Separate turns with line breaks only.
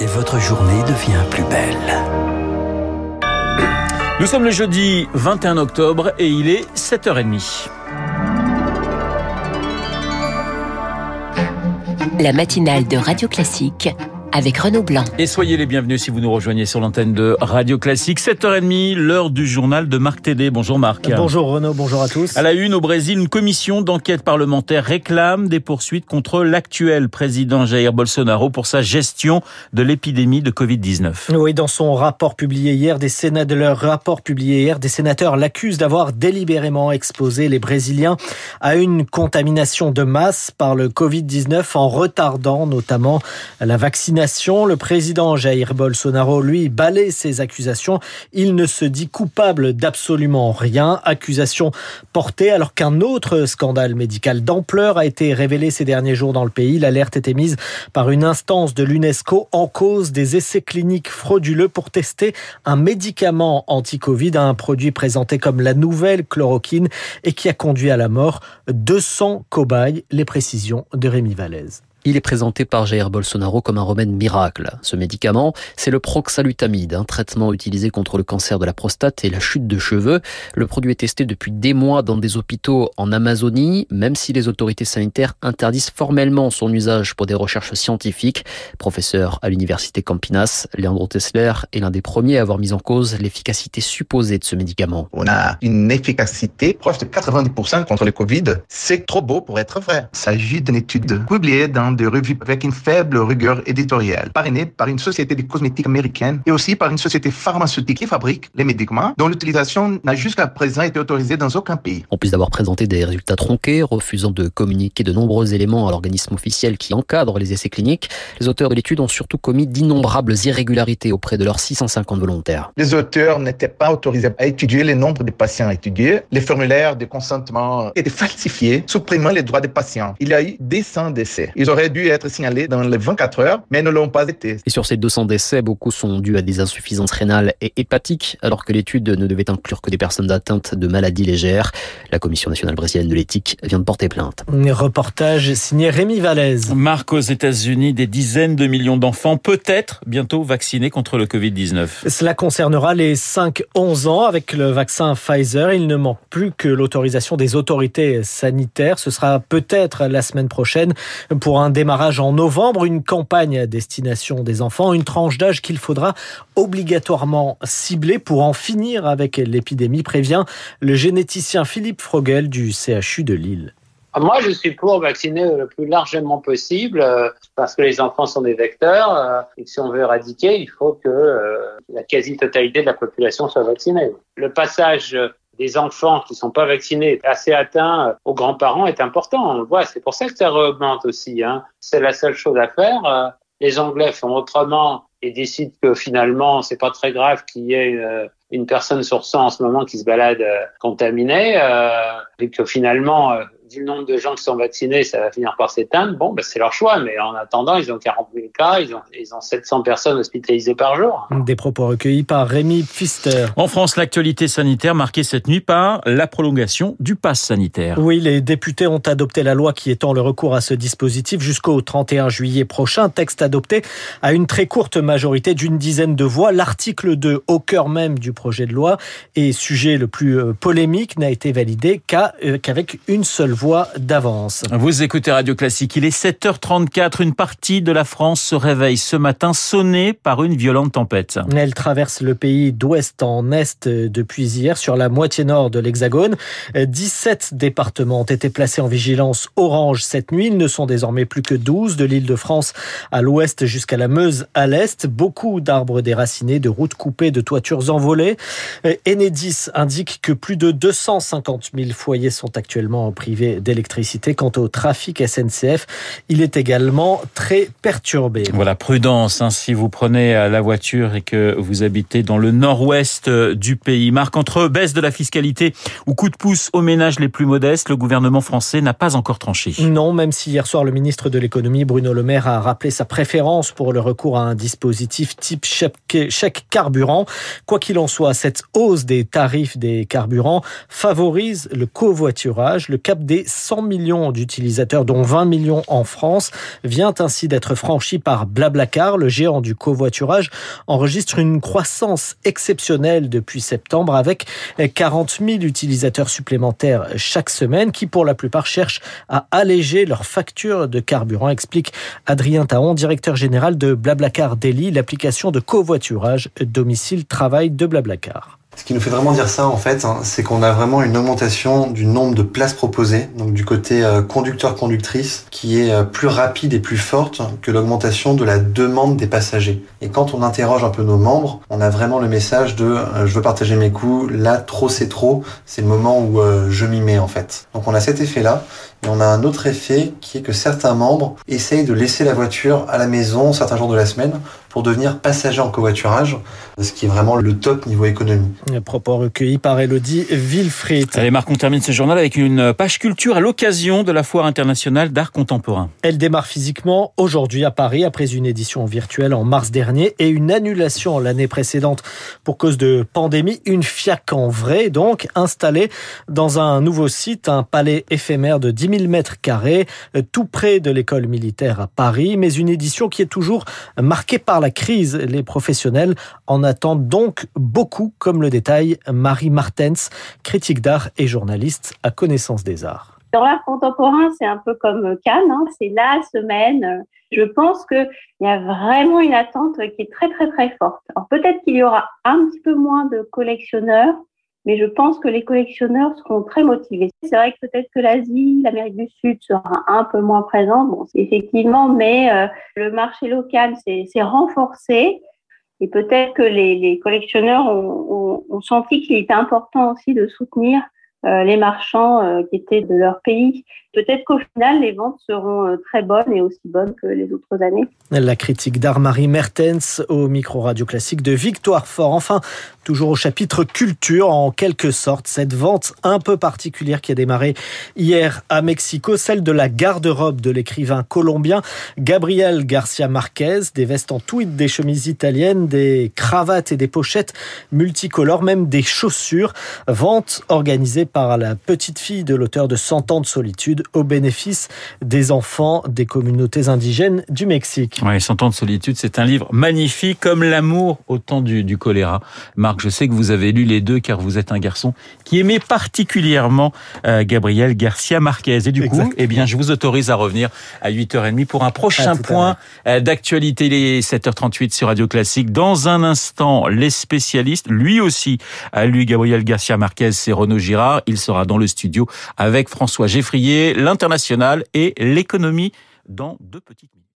et votre journée devient plus belle.
Nous sommes le jeudi 21 octobre et il est 7h30.
La matinale de Radio Classique avec Renaud Blanc.
Et soyez les bienvenus si vous nous rejoignez sur l'antenne de Radio Classique. 7h30, l'heure du journal de Marc Tédé. Bonjour Marc.
Bonjour Renaud, bonjour à tous.
À la une, au Brésil, une commission d'enquête parlementaire réclame des poursuites contre l'actuel président Jair Bolsonaro pour sa gestion de l'épidémie de Covid-19.
Oui, dans son rapport publié hier, des sénateurs, leur rapport publié hier, des sénateurs l'accusent d'avoir délibérément exposé les Brésiliens à une contamination de masse par le Covid-19 en retardant notamment la vaccination le président Jair Bolsonaro, lui, balaie ces accusations. Il ne se dit coupable d'absolument rien. Accusation portée alors qu'un autre scandale médical d'ampleur a été révélé ces derniers jours dans le pays. L'alerte était mise par une instance de l'UNESCO en cause des essais cliniques frauduleux pour tester un médicament anti-Covid, un produit présenté comme la nouvelle chloroquine et qui a conduit à la mort 200 cobayes. Les précisions de Rémi Vallès.
Il est présenté par Jair Bolsonaro comme un remède miracle. Ce médicament, c'est le proxalutamide, un traitement utilisé contre le cancer de la prostate et la chute de cheveux. Le produit est testé depuis des mois dans des hôpitaux en Amazonie, même si les autorités sanitaires interdisent formellement son usage pour des recherches scientifiques. Professeur à l'université Campinas, Leandro Tessler est l'un des premiers à avoir mis en cause l'efficacité supposée de ce médicament.
On a une efficacité proche de 90% contre le Covid. C'est trop beau pour être vrai. Il s'agit d'une étude publiée dans de revues avec une faible rigueur éditoriale, parrainée par une société de cosmétiques américaine et aussi par une société pharmaceutique qui fabrique les médicaments dont l'utilisation n'a jusqu'à présent été autorisée dans aucun pays.
En plus d'avoir présenté des résultats tronqués, refusant de communiquer de nombreux éléments à l'organisme officiel qui encadre les essais cliniques, les auteurs de l'étude ont surtout commis d'innombrables irrégularités auprès de leurs 650 volontaires.
Les auteurs n'étaient pas autorisés à étudier le nombre de patients étudiés. Les formulaires de consentement étaient falsifiés, supprimant les droits des patients. Il y a eu des 100 décès. Ils auraient dû être signalés dans les 24 heures, mais ne l'ont pas été.
Et sur ces 200 décès, beaucoup sont dus à des insuffisances rénales et hépatiques, alors que l'étude ne devait inclure que des personnes atteintes de maladies légères. La Commission nationale brésilienne de l'éthique vient de porter plainte.
Reportage signé Rémi Vallès.
Marc, aux États-Unis, des dizaines de millions d'enfants peut-être bientôt vaccinés contre le Covid-19.
Cela concernera les 5-11 ans avec le vaccin Pfizer. Il ne manque plus que l'autorisation des autorités sanitaires. Ce sera peut-être la semaine prochaine pour un démarrage en novembre, une campagne à destination des enfants, une tranche d'âge qu'il faudra obligatoirement cibler pour en finir avec l'épidémie, prévient le généticien Philippe Frogel du CHU de Lille.
Moi, je suis pour vacciner le plus largement possible euh, parce que les enfants sont des vecteurs euh, et si on veut éradiquer, il faut que euh, la quasi-totalité de la population soit vaccinée. Le passage des enfants qui sont pas vaccinés assez atteints aux grands-parents est important. On le voit, c'est pour ça que ça augmente aussi. Hein. C'est la seule chose à faire. Euh, les Anglais font autrement et décident que finalement c'est pas très grave qu'il y ait euh, une personne sur 100 en ce moment qui se balade euh, contaminée et que finalement du nombre de gens qui sont vaccinés, ça va finir par s'éteindre. Bon, ben, c'est leur choix, mais en attendant, ils ont 40 000 cas, ils ont, ils ont 700 personnes hospitalisées par jour.
Des propos recueillis par Rémi Pfister.
En France, l'actualité sanitaire marquée cette nuit par la prolongation du pass sanitaire.
Oui, les députés ont adopté la loi qui étend le recours à ce dispositif jusqu'au 31 juillet prochain. Texte adopté à une très courte majorité d'une dizaine de voix. L'article 2, au cœur même du projet de loi, et sujet le plus euh, polémique, n'a été validé euh, qu'avec une seule voix d'avance.
Vous écoutez Radio Classique, il est 7h34, une partie de la France se réveille ce matin sonnée par une violente tempête.
Elle traverse le pays d'ouest en est depuis hier sur la moitié nord de l'Hexagone. 17 départements ont été placés en vigilance orange cette nuit, ils ne sont désormais plus que 12 de l'île de France à l'ouest jusqu'à la Meuse à l'est. Beaucoup d'arbres déracinés, de routes coupées, de toitures envolées. Enedis indique que plus de 250 000 foyers sont actuellement privés d'électricité. Quant au trafic SNCF, il est également très perturbé.
Voilà, prudence hein, si vous prenez euh, la voiture et que vous habitez dans le nord-ouest euh, du pays. Marque entre baisse de la fiscalité ou coup de pouce aux ménages les plus modestes, le gouvernement français n'a pas encore tranché.
Non, même si hier soir le ministre de l'économie Bruno Le Maire a rappelé sa préférence pour le recours à un dispositif type chèque carburant. Quoi qu'il en soit, cette hausse des tarifs des carburants favorise le covoiturage. Le cap des 100 millions d'utilisateurs, dont 20 millions en France, vient ainsi d'être franchi par Blablacar, le géant du covoiturage, enregistre une croissance exceptionnelle depuis septembre avec 40 000 utilisateurs supplémentaires chaque semaine qui pour la plupart cherchent à alléger leur facture de carburant, explique Adrien Taon, directeur général de Blablacar Delhi, l'application de covoiturage domicile-travail de Blablacar.
Ce qui nous fait vraiment dire ça, en fait, hein, c'est qu'on a vraiment une augmentation du nombre de places proposées, donc du côté euh, conducteur-conductrice, qui est euh, plus rapide et plus forte que l'augmentation de la demande des passagers. Et quand on interroge un peu nos membres, on a vraiment le message de euh, je veux partager mes coûts, là trop c'est trop, c'est le moment où je m'y mets en fait. Donc on a cet effet-là, et on a un autre effet qui est que certains membres essayent de laisser la voiture à la maison certains jours de la semaine pour devenir passager en covoiturage, ce qui est vraiment le top niveau économie.
Propos recueillis par Elodie Villefrit.
Allez Marc, on termine ce journal avec une page culture à l'occasion de la Foire internationale d'art contemporain.
Elle démarre physiquement aujourd'hui à Paris après une édition virtuelle en mars dernier et une annulation l'année précédente pour cause de pandémie. Une FIAC en vrai donc installée dans un nouveau site, un palais éphémère de 10 000 mètres carrés, tout près de l'école militaire à Paris, mais une édition qui est toujours marquée par la crise. Les professionnels en attendent donc beaucoup, comme le détaille Marie Martens, critique d'art et journaliste à Connaissance des Arts.
Dans l'art contemporain, c'est un peu comme Cannes, hein, c'est la semaine. Je pense qu'il y a vraiment une attente qui est très très très forte. Alors peut-être qu'il y aura un petit peu moins de collectionneurs, mais je pense que les collectionneurs seront très motivés. C'est vrai que peut-être que l'Asie, l'Amérique du Sud sera un peu moins présente, bon, effectivement, mais euh, le marché local s'est renforcé. Et peut-être que les, collectionneurs ont senti qu'il était important aussi de soutenir euh, les marchands euh, qui étaient de leur pays. Peut-être qu'au final, les ventes seront euh, très bonnes et aussi bonnes que les autres années.
La critique d'Armarie Mertens au micro radio classique de Victoire Fort. Enfin, toujours au chapitre culture, en quelque sorte, cette vente un peu particulière qui a démarré hier à Mexico, celle de la garde-robe de l'écrivain colombien Gabriel Garcia Marquez, des vestes en tweed, des chemises italiennes, des cravates et des pochettes multicolores, même des chaussures. Vente organisée par la petite fille de l'auteur de 100 ans de solitude au bénéfice des enfants des communautés indigènes du Mexique.
Oui, 100 ans de solitude, c'est un livre magnifique comme l'amour au temps du, du, choléra. Marc, je sais que vous avez lu les deux car vous êtes un garçon qui aimait particulièrement euh, Gabriel Garcia Marquez. Et du coup, eh bien, je vous autorise à revenir à 8h30 pour un prochain point euh, d'actualité. Les 7h38 sur Radio Classique. Dans un instant, les spécialistes, lui aussi a lu Gabriel Garcia Marquez, c'est Renaud Girard. Il sera dans le studio avec François Geffrier, l'international et l'économie dans deux petites.